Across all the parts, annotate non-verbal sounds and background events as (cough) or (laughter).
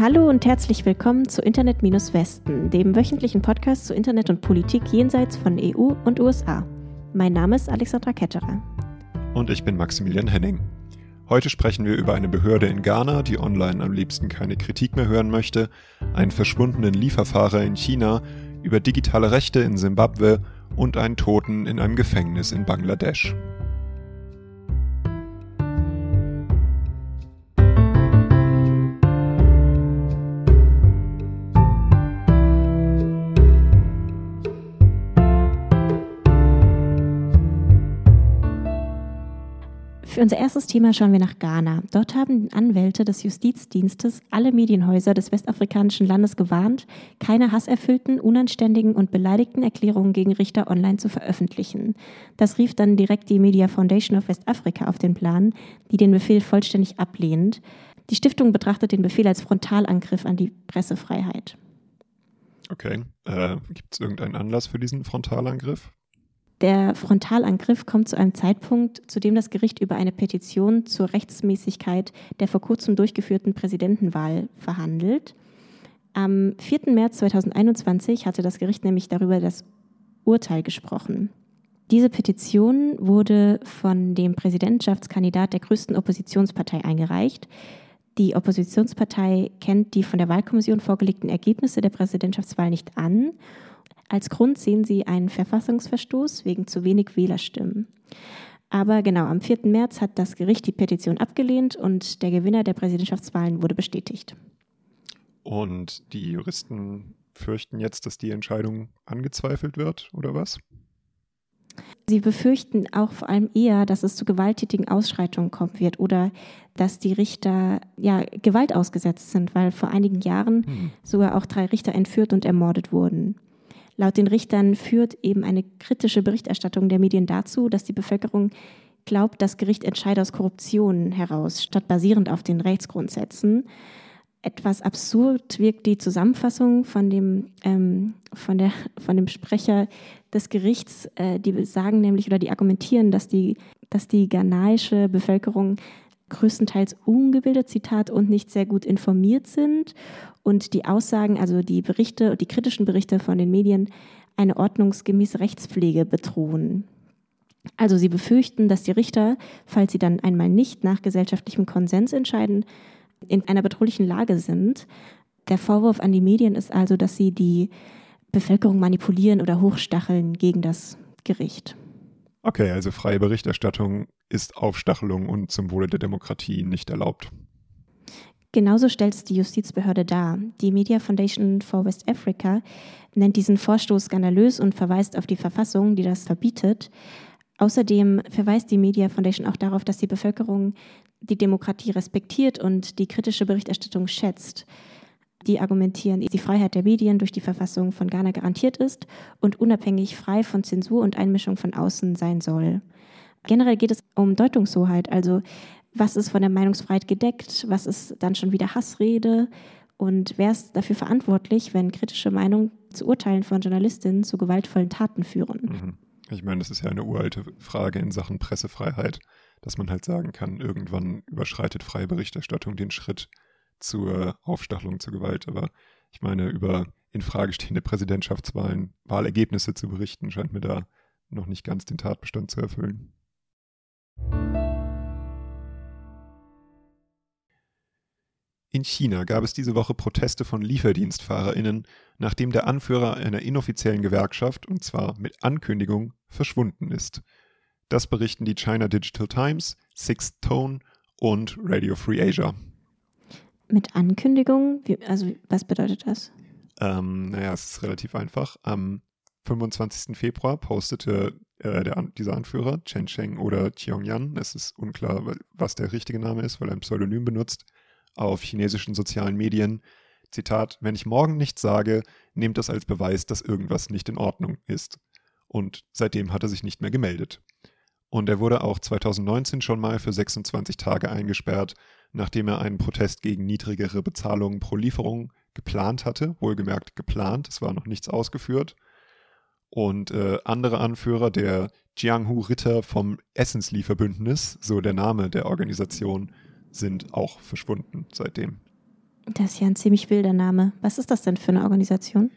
Hallo und herzlich willkommen zu Internet Westen, dem wöchentlichen Podcast zu Internet und Politik jenseits von EU und USA. Mein Name ist Alexandra Ketterer. Und ich bin Maximilian Henning. Heute sprechen wir über eine Behörde in Ghana, die online am liebsten keine Kritik mehr hören möchte, einen verschwundenen Lieferfahrer in China, über digitale Rechte in Simbabwe und einen Toten in einem Gefängnis in Bangladesch. Für unser erstes Thema schauen wir nach Ghana. Dort haben Anwälte des Justizdienstes alle Medienhäuser des westafrikanischen Landes gewarnt, keine hasserfüllten, unanständigen und beleidigten Erklärungen gegen Richter online zu veröffentlichen. Das rief dann direkt die Media Foundation of Westafrika auf den Plan, die den Befehl vollständig ablehnt. Die Stiftung betrachtet den Befehl als Frontalangriff an die Pressefreiheit. Okay. Äh, Gibt es irgendeinen Anlass für diesen Frontalangriff? Der Frontalangriff kommt zu einem Zeitpunkt, zu dem das Gericht über eine Petition zur Rechtsmäßigkeit der vor kurzem durchgeführten Präsidentenwahl verhandelt. Am 4. März 2021 hatte das Gericht nämlich darüber das Urteil gesprochen. Diese Petition wurde von dem Präsidentschaftskandidat der größten Oppositionspartei eingereicht. Die Oppositionspartei kennt die von der Wahlkommission vorgelegten Ergebnisse der Präsidentschaftswahl nicht an als Grund sehen sie einen Verfassungsverstoß wegen zu wenig Wählerstimmen. Aber genau, am 4. März hat das Gericht die Petition abgelehnt und der Gewinner der Präsidentschaftswahlen wurde bestätigt. Und die Juristen fürchten jetzt, dass die Entscheidung angezweifelt wird, oder was? Sie befürchten auch vor allem eher, dass es zu gewalttätigen Ausschreitungen kommen wird oder dass die Richter ja Gewalt ausgesetzt sind, weil vor einigen Jahren hm. sogar auch drei Richter entführt und ermordet wurden. Laut den Richtern führt eben eine kritische Berichterstattung der Medien dazu, dass die Bevölkerung glaubt, das Gericht entscheide aus Korruption heraus, statt basierend auf den Rechtsgrundsätzen. Etwas absurd wirkt die Zusammenfassung von dem, ähm, von der, von dem Sprecher des Gerichts. Äh, die sagen nämlich oder die argumentieren, dass die, dass die ghanaische Bevölkerung größtenteils ungebildet, Zitat, und nicht sehr gut informiert sind und die Aussagen, also die Berichte, die kritischen Berichte von den Medien, eine ordnungsgemäße Rechtspflege bedrohen. Also sie befürchten, dass die Richter, falls sie dann einmal nicht nach gesellschaftlichem Konsens entscheiden, in einer bedrohlichen Lage sind. Der Vorwurf an die Medien ist also, dass sie die Bevölkerung manipulieren oder hochstacheln gegen das Gericht. Okay, also freie Berichterstattung ist Aufstachelung und zum Wohle der Demokratie nicht erlaubt. Genauso stellt es die Justizbehörde dar. Die Media Foundation for West Africa nennt diesen Vorstoß skandalös und verweist auf die Verfassung, die das verbietet. Außerdem verweist die Media Foundation auch darauf, dass die Bevölkerung die Demokratie respektiert und die kritische Berichterstattung schätzt. Die argumentieren, dass die Freiheit der Medien durch die Verfassung von Ghana garantiert ist und unabhängig frei von Zensur und Einmischung von außen sein soll. Generell geht es um Deutungshoheit, also was ist von der Meinungsfreiheit gedeckt, was ist dann schon wieder Hassrede und wer ist dafür verantwortlich, wenn kritische Meinungen zu Urteilen von Journalistinnen zu gewaltvollen Taten führen. Mhm. Ich meine, das ist ja eine uralte Frage in Sachen Pressefreiheit, dass man halt sagen kann, irgendwann überschreitet freie Berichterstattung den Schritt zur Aufstachelung zur Gewalt. Aber ich meine, über in Frage stehende Präsidentschaftswahlen, Wahlergebnisse zu berichten, scheint mir da noch nicht ganz den Tatbestand zu erfüllen. In China gab es diese Woche Proteste von LieferdienstfahrerInnen, nachdem der Anführer einer inoffiziellen Gewerkschaft, und zwar mit Ankündigung, verschwunden ist. Das berichten die China Digital Times, Sixth Tone und Radio Free Asia. Mit Ankündigung? Wie, also, was bedeutet das? Ähm, naja, es ist relativ einfach. Am 25. Februar postete äh, der, dieser Anführer, Chen Sheng oder Qiong Yan, es ist unklar, was der richtige Name ist, weil er ein Pseudonym benutzt, auf chinesischen sozialen Medien, Zitat, wenn ich morgen nichts sage, nehmt das als Beweis, dass irgendwas nicht in Ordnung ist. Und seitdem hat er sich nicht mehr gemeldet. Und er wurde auch 2019 schon mal für 26 Tage eingesperrt, nachdem er einen Protest gegen niedrigere Bezahlungen pro Lieferung geplant hatte, wohlgemerkt geplant, es war noch nichts ausgeführt. Und äh, andere Anführer, der Jianghu Ritter vom Essenslieferbündnis, so der Name der Organisation, sind auch verschwunden seitdem. Das ist ja ein ziemlich wilder Name. Was ist das denn für eine Organisation?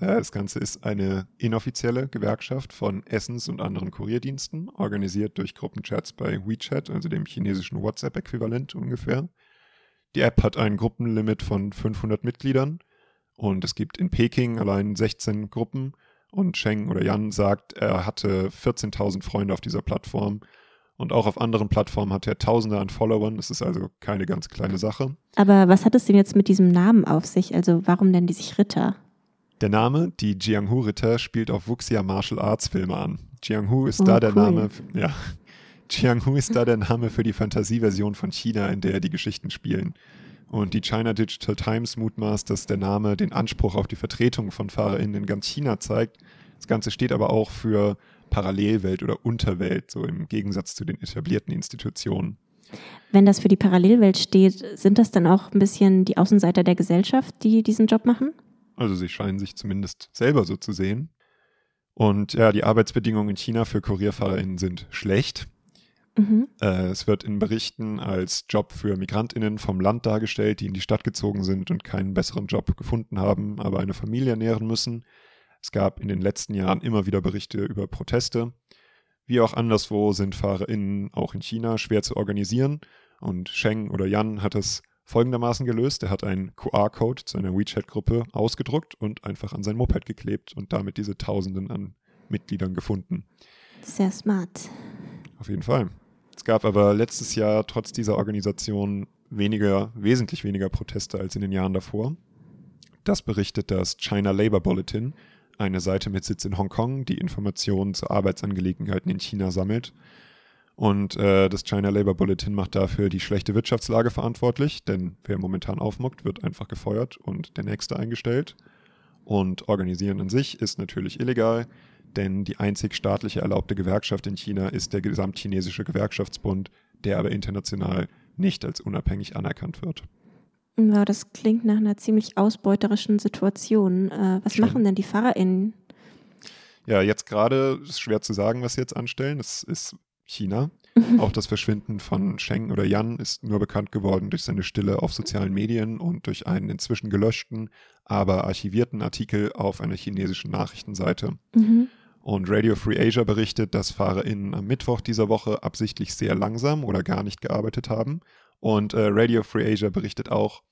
Äh, das Ganze ist eine inoffizielle Gewerkschaft von Essens- und anderen Kurierdiensten, organisiert durch Gruppenchats bei WeChat, also dem chinesischen WhatsApp-Äquivalent ungefähr. Die App hat ein Gruppenlimit von 500 Mitgliedern und es gibt in Peking allein 16 Gruppen und Sheng oder Yan sagt, er hatte 14.000 Freunde auf dieser Plattform und auch auf anderen Plattformen hat er Tausende an Followern. Das ist also keine ganz kleine Sache. Aber was hat es denn jetzt mit diesem Namen auf sich? Also warum nennen die sich Ritter? Der Name, die Jianghu-Ritter, spielt auf Wuxia Martial Arts Filme an. Jianghu ist Oh, da der cool. Name, ja. Jianghu ist da der Name für die Fantasieversion von China, in der die Geschichten spielen. Und die China Digital Times mutmaßt, dass der Name den Anspruch auf die Vertretung von FahrerInnen in ganz China zeigt. Das Ganze steht aber auch für Parallelwelt oder Unterwelt, so im Gegensatz zu den etablierten Institutionen. Wenn das für die Parallelwelt steht, sind das dann auch ein bisschen die Außenseiter der Gesellschaft, die diesen Job machen? Also sie scheinen sich zumindest selber so zu sehen. Und ja, die Arbeitsbedingungen in China für KurierfahrerInnen sind schlecht. Mhm. Äh, es wird in Berichten als Job für MigrantInnen vom Land dargestellt, die in die Stadt gezogen sind und keinen besseren Job gefunden haben, aber eine Familie ernähren müssen. Es gab in den letzten Jahren immer wieder Berichte über Proteste. Wie auch anderswo sind FahrerInnen auch in China schwer zu organisieren. Und Sheng oder Yan hat es folgendermaßen gelöst. Er hat einen QR-Code zu einer WeChat-Gruppe ausgedruckt und einfach an sein Moped geklebt und damit diese Tausenden an Mitgliedern gefunden. Sehr smart. Auf jeden Fall. Es gab aber letztes Jahr trotz dieser Organisation weniger, wesentlich weniger Proteste als in den Jahren davor. Das berichtet das China Labor Bulletin, eine Seite mit Sitz in Hongkong, die Informationen zu Arbeitsangelegenheiten in China sammelt. Und äh, das China Labor Bulletin macht dafür die schlechte Wirtschaftslage verantwortlich, denn wer momentan aufmuckt, wird einfach gefeuert und der nächste eingestellt. Und organisieren an sich ist natürlich illegal, denn die einzig staatliche erlaubte Gewerkschaft in China ist der Gesamtchinesische Gewerkschaftsbund, der aber international nicht als unabhängig anerkannt wird. Wow, das klingt nach einer ziemlich ausbeuterischen Situation. Äh, was Schon. machen denn die FahrerInnen? Ja, jetzt gerade ist schwer zu sagen, was sie jetzt anstellen. Es ist China. Auch das Verschwinden von Sheng oder Yan ist nur bekannt geworden durch seine Stille auf sozialen Medien und durch einen inzwischen gelöschten, aber archivierten Artikel auf einer chinesischen Nachrichtenseite. Mhm. Und Radio Free Asia berichtet, dass FahrerInnen am Mittwoch dieser Woche absichtlich sehr langsam oder gar nicht gearbeitet haben. Und äh, Radio Free Asia berichtet auch,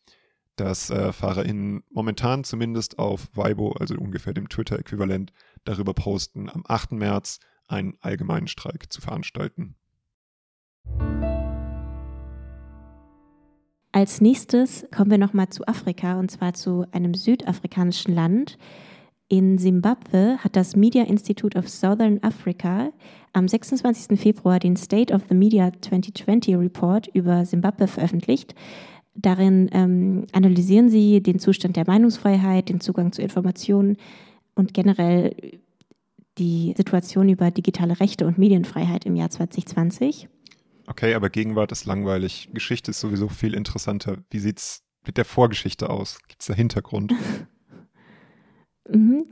dass äh, FahrerInnen momentan zumindest auf Weibo, also ungefähr dem Twitter-Äquivalent, darüber posten, am 8. März einen allgemeinen Streik zu veranstalten. Als nächstes kommen wir nochmal zu Afrika und zwar zu einem südafrikanischen Land. In Simbabwe hat das Media Institute of Southern Africa am 26. Februar den State of the Media 2020 Report über Simbabwe veröffentlicht. Darin ähm, analysieren sie den Zustand der Meinungsfreiheit, den Zugang zu Informationen und generell die Situation über digitale Rechte und Medienfreiheit im Jahr 2020. Okay, aber Gegenwart ist langweilig. Geschichte ist sowieso viel interessanter. Wie sieht's mit der Vorgeschichte aus? Gibt's da Hintergrund? (laughs) Mhm.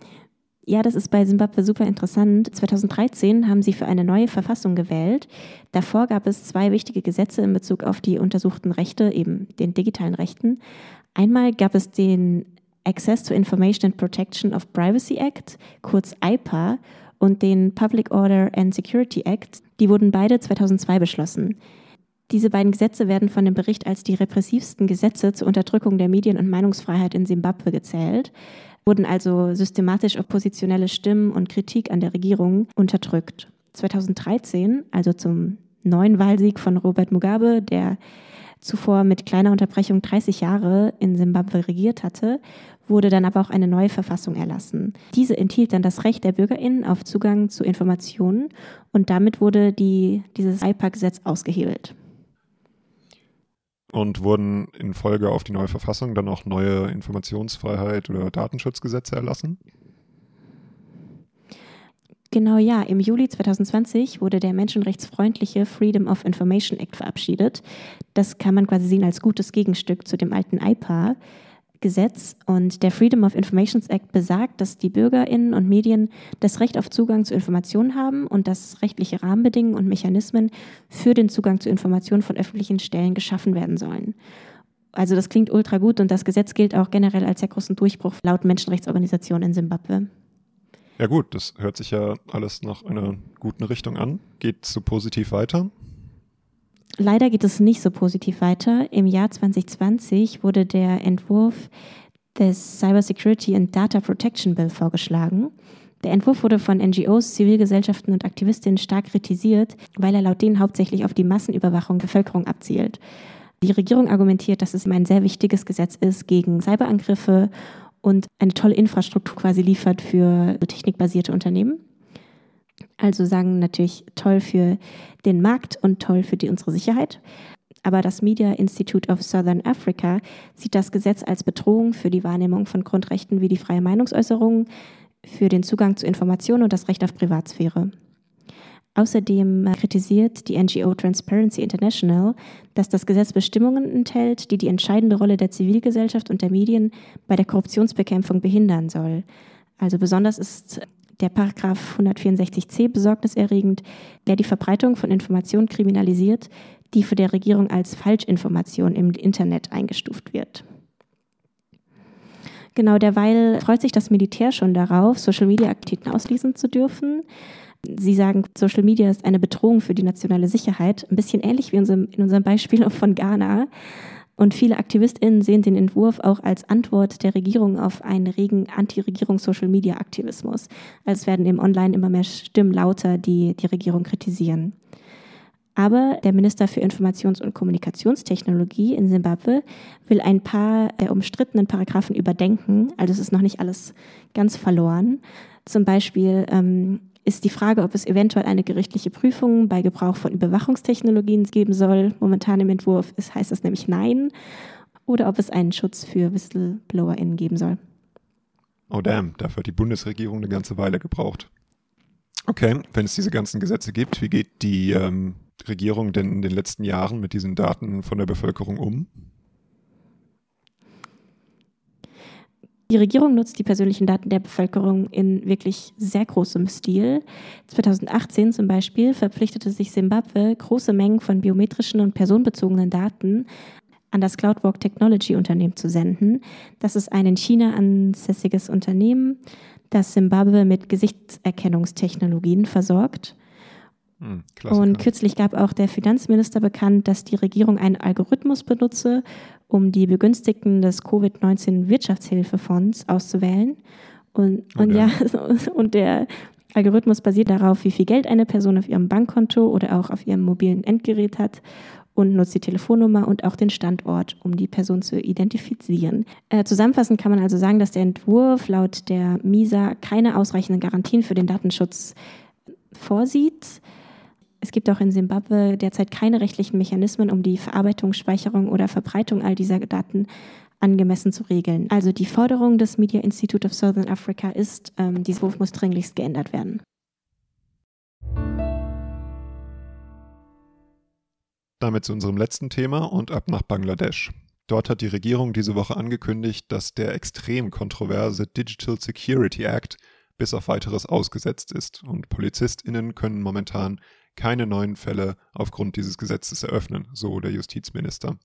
Ja, das ist bei Simbabwe super interessant. 2013 haben sie für eine neue Verfassung gewählt. Davor gab es zwei wichtige Gesetze in Bezug auf die untersuchten Rechte, eben den digitalen Rechten. Einmal gab es den Access to Information and Protection of Privacy Act, kurz IPA, und den Public Order and Security Act. Die wurden beide 2002 beschlossen. Diese beiden Gesetze werden von dem Bericht als die repressivsten Gesetze zur Unterdrückung der Medien- und Meinungsfreiheit in Simbabwe gezählt, wurden also systematisch oppositionelle Stimmen und Kritik an der Regierung unterdrückt. 2013, also zum neuen Wahlsieg von Robert Mugabe, der zuvor mit kleiner Unterbrechung 30 Jahre in Simbabwe regiert hatte, wurde dann aber auch eine neue Verfassung erlassen. Diese enthielt dann das Recht der BürgerInnen auf Zugang zu Informationen und damit wurde die, dieses IPA-Gesetz ausgehebelt. Und wurden in Folge auf die neue Verfassung dann auch neue Informationsfreiheit oder Datenschutzgesetze erlassen? Genau ja, im Juli 2020 wurde der menschenrechtsfreundliche Freedom of Information Act verabschiedet. Das kann man quasi sehen als gutes Gegenstück zu dem alten IPA. Gesetz und der Freedom of Information Act besagt, dass die Bürgerinnen und Medien das Recht auf Zugang zu Informationen haben und dass rechtliche Rahmenbedingungen und Mechanismen für den Zugang zu Informationen von öffentlichen Stellen geschaffen werden sollen. Also das klingt ultra gut und das Gesetz gilt auch generell als sehr großen Durchbruch laut Menschenrechtsorganisationen in Simbabwe. Ja gut, das hört sich ja alles nach einer guten Richtung an. Geht so positiv weiter? Leider geht es nicht so positiv weiter. Im Jahr 2020 wurde der Entwurf des Cybersecurity and Data Protection Bill vorgeschlagen. Der Entwurf wurde von NGOs, Zivilgesellschaften und Aktivistinnen stark kritisiert, weil er laut denen hauptsächlich auf die Massenüberwachung der Bevölkerung abzielt. Die Regierung argumentiert, dass es ein sehr wichtiges Gesetz ist gegen Cyberangriffe und eine tolle Infrastruktur quasi liefert für technikbasierte Unternehmen. Also sagen natürlich toll für den Markt und toll für die, unsere Sicherheit. Aber das Media Institute of Southern Africa sieht das Gesetz als Bedrohung für die Wahrnehmung von Grundrechten wie die freie Meinungsäußerung, für den Zugang zu Informationen und das Recht auf Privatsphäre. Außerdem kritisiert die NGO Transparency International, dass das Gesetz Bestimmungen enthält, die die entscheidende Rolle der Zivilgesellschaft und der Medien bei der Korruptionsbekämpfung behindern soll. Also besonders ist der Paragraph 164c besorgniserregend, der die Verbreitung von Informationen kriminalisiert, die für der Regierung als Falschinformation im Internet eingestuft wird. Genau derweil freut sich das Militär schon darauf, Social-Media-Aktivitäten auslesen zu dürfen. Sie sagen, Social Media ist eine Bedrohung für die nationale Sicherheit, ein bisschen ähnlich wie in unserem Beispiel (laughs) von Ghana. Und viele AktivistInnen sehen den Entwurf auch als Antwort der Regierung auf einen regen Anti-Regierungs-Social-Media-Aktivismus. Also werden im Online immer mehr Stimmen lauter, die die Regierung kritisieren. Aber der Minister für Informations- und Kommunikationstechnologie in Simbabwe will ein paar der umstrittenen Paragraphen überdenken. Also es ist noch nicht alles ganz verloren. Zum Beispiel ähm, ist die Frage, ob es eventuell eine gerichtliche Prüfung bei Gebrauch von Überwachungstechnologien geben soll. Momentan im Entwurf ist, heißt das nämlich Nein. Oder ob es einen Schutz für WhistleblowerInnen geben soll. Oh damn, dafür hat die Bundesregierung eine ganze Weile gebraucht. Okay, wenn es diese ganzen Gesetze gibt, wie geht die ähm, Regierung denn in den letzten Jahren mit diesen Daten von der Bevölkerung um? Die Regierung nutzt die persönlichen Daten der Bevölkerung in wirklich sehr großem Stil. 2018 zum Beispiel verpflichtete sich Simbabwe, große Mengen von biometrischen und personenbezogenen Daten an das CloudWalk Technology Unternehmen zu senden. Das ist ein in China ansässiges Unternehmen, das Simbabwe mit Gesichtserkennungstechnologien versorgt. Hm, und kürzlich gab auch der Finanzminister bekannt, dass die Regierung einen Algorithmus benutze, um die Begünstigten des Covid-19-Wirtschaftshilfefonds auszuwählen. Und, okay. und ja, (laughs) und der Algorithmus basiert darauf, wie viel Geld eine Person auf ihrem Bankkonto oder auch auf ihrem mobilen Endgerät hat und nutzt die Telefonnummer und auch den Standort, um die Person zu identifizieren. Äh, zusammenfassend kann man also sagen, dass der Entwurf laut der MISA keine ausreichenden Garantien für den Datenschutz vorsieht. Es gibt auch in Simbabwe derzeit keine rechtlichen Mechanismen, um die Verarbeitung, Speicherung oder Verbreitung all dieser Daten angemessen zu regeln. Also die Forderung des Media Institute of Southern Africa ist, ähm, dieser Wurf muss dringlichst geändert werden. Damit zu unserem letzten Thema und ab nach Bangladesch. Dort hat die Regierung diese Woche angekündigt, dass der extrem kontroverse Digital Security Act bis auf weiteres ausgesetzt ist und PolizistInnen können momentan keine neuen Fälle aufgrund dieses Gesetzes eröffnen, so der Justizminister.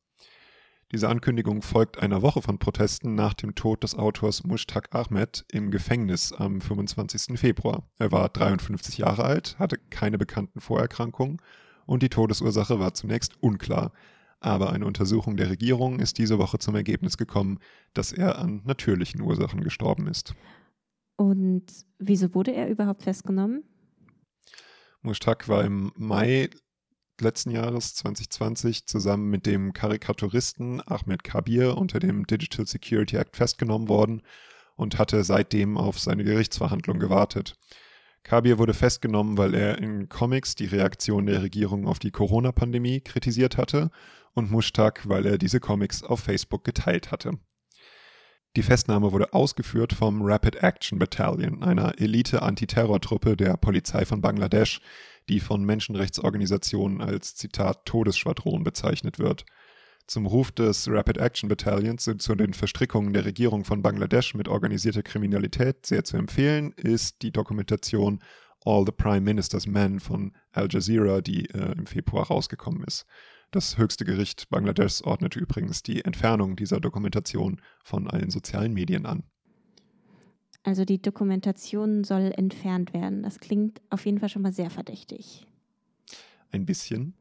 Diese Ankündigung folgt einer Woche von Protesten nach dem Tod des Autors Mushtaq Ahmed im Gefängnis am 25. Februar. Er war 53 Jahre alt, hatte keine bekannten Vorerkrankungen und die Todesursache war zunächst unklar. Aber eine Untersuchung der Regierung ist diese Woche zum Ergebnis gekommen, dass er an natürlichen Ursachen gestorben ist. Und wieso wurde er überhaupt festgenommen? Mushtaq war im Mai letzten Jahres 2020 zusammen mit dem Karikaturisten Ahmed Kabir unter dem Digital Security Act festgenommen worden und hatte seitdem auf seine Gerichtsverhandlung gewartet. Kabir wurde festgenommen, weil er in Comics die Reaktion der Regierung auf die Corona-Pandemie kritisiert hatte und Mushtaq, weil er diese Comics auf Facebook geteilt hatte. Die Festnahme wurde ausgeführt vom Rapid Action Battalion, einer Elite-Antiterrortruppe der Polizei von Bangladesch, die von Menschenrechtsorganisationen als Zitat Todesschwadron bezeichnet wird. Zum Ruf des Rapid Action Battalions sind zu den Verstrickungen der Regierung von Bangladesch mit organisierter Kriminalität sehr zu empfehlen, ist die Dokumentation All the Prime Minister's Men von Al Jazeera, die äh, im Februar rausgekommen ist. Das höchste Gericht Bangladeschs ordnete übrigens die Entfernung dieser Dokumentation von allen sozialen Medien an. Also die Dokumentation soll entfernt werden. Das klingt auf jeden Fall schon mal sehr verdächtig. Ein bisschen.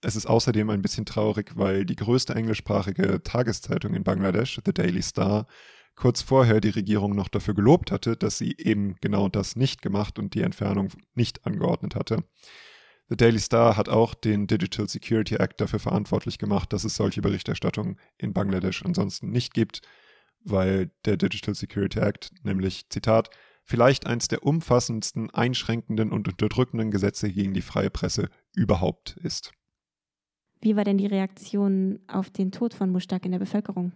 Es ist außerdem ein bisschen traurig, weil die größte englischsprachige Tageszeitung in Bangladesch, The Daily Star, kurz vorher die Regierung noch dafür gelobt hatte, dass sie eben genau das nicht gemacht und die Entfernung nicht angeordnet hatte. The Daily Star hat auch den Digital Security Act dafür verantwortlich gemacht, dass es solche Berichterstattung in Bangladesch ansonsten nicht gibt, weil der Digital Security Act nämlich, Zitat, vielleicht eins der umfassendsten, einschränkenden und unterdrückenden Gesetze gegen die freie Presse überhaupt ist. Wie war denn die Reaktion auf den Tod von Mushtaq in der Bevölkerung?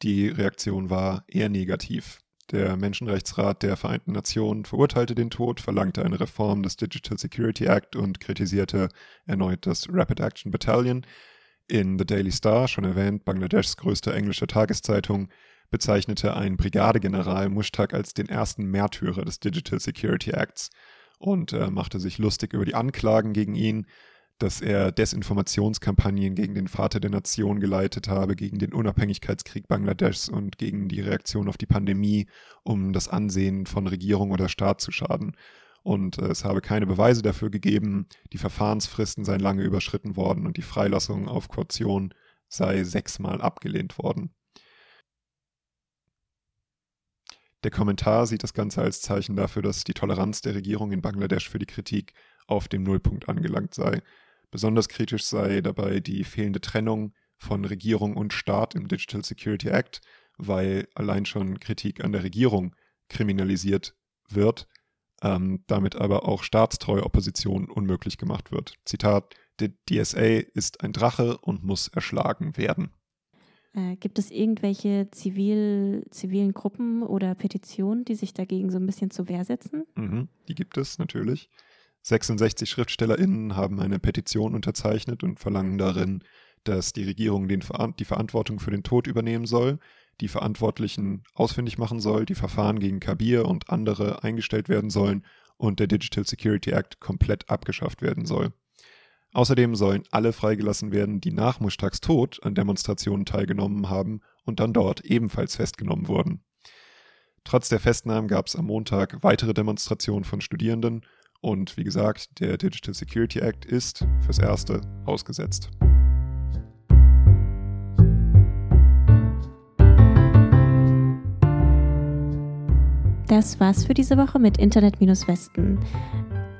Die Reaktion war eher negativ. Der Menschenrechtsrat der Vereinten Nationen verurteilte den Tod, verlangte eine Reform des Digital Security Act und kritisierte erneut das Rapid Action Battalion. In The Daily Star, schon erwähnt, Bangladeschs größte englische Tageszeitung, bezeichnete ein Brigadegeneral Mushtaq als den ersten Märtyrer des Digital Security Acts und äh, machte sich lustig über die Anklagen gegen ihn, dass er Desinformationskampagnen gegen den Vater der Nation geleitet habe, gegen den Unabhängigkeitskrieg Bangladeschs und gegen die Reaktion auf die Pandemie, um das Ansehen von Regierung oder Staat zu schaden. Und äh, es habe keine Beweise dafür gegeben, die Verfahrensfristen seien lange überschritten worden und die Freilassung auf Kaution sei sechsmal abgelehnt worden. Der Kommentar sieht das Ganze als Zeichen dafür, dass die Toleranz der Regierung in Bangladesch für die Kritik auf dem Nullpunkt angelangt sei Besonders kritisch sei dabei die fehlende Trennung von Regierung und Staat im Digital Security Act, weil allein schon Kritik an der Regierung kriminalisiert wird, ähm, damit aber auch staatstreue Opposition unmöglich gemacht wird. Zitat, die DSA ist ein Drache und muss erschlagen werden. Äh, gibt es irgendwelche zivil, zivilen Gruppen oder Petitionen, die sich dagegen so ein bisschen zur Wehr setzen? Mhm, die gibt es natürlich. 66 SchriftstellerInnen haben eine Petition unterzeichnet und verlangen darin, dass die Regierung den, die Verantwortung für den Tod übernehmen soll, die Verantwortlichen ausfindig machen soll, die Verfahren gegen Kabir und andere eingestellt werden sollen und der Digital Security Act komplett abgeschafft werden soll. Außerdem sollen alle freigelassen werden, die nach Mushtaqs Tod an Demonstrationen teilgenommen haben und dann dort ebenfalls festgenommen wurden. Trotz der Festnahmen gab es am Montag weitere Demonstrationen von Studierenden und wie gesagt, der Digital Security Act ist fürs Erste ausgesetzt. Das war's für diese Woche mit Internet-Westen.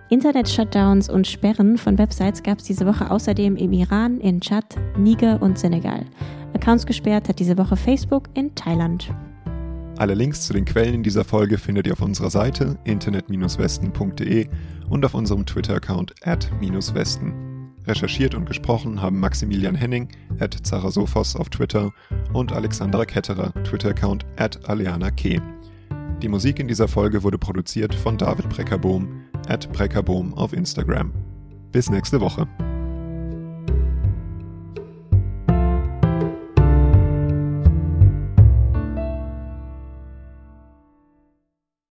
Internet-Shutdowns und Sperren von Websites gab es diese Woche außerdem im Iran, in Tschad, Niger und Senegal. Accounts gesperrt hat diese Woche Facebook in Thailand. Alle Links zu den Quellen in dieser Folge findet ihr auf unserer Seite internet-westen.de und auf unserem Twitter-Account at-westen. Recherchiert und gesprochen haben Maximilian Henning at Zarasophos auf Twitter und Alexandra Ketterer, Twitter-Account at K. Die Musik in dieser Folge wurde produziert von David Breckerbohm at Breckerbohm auf Instagram. Bis nächste Woche.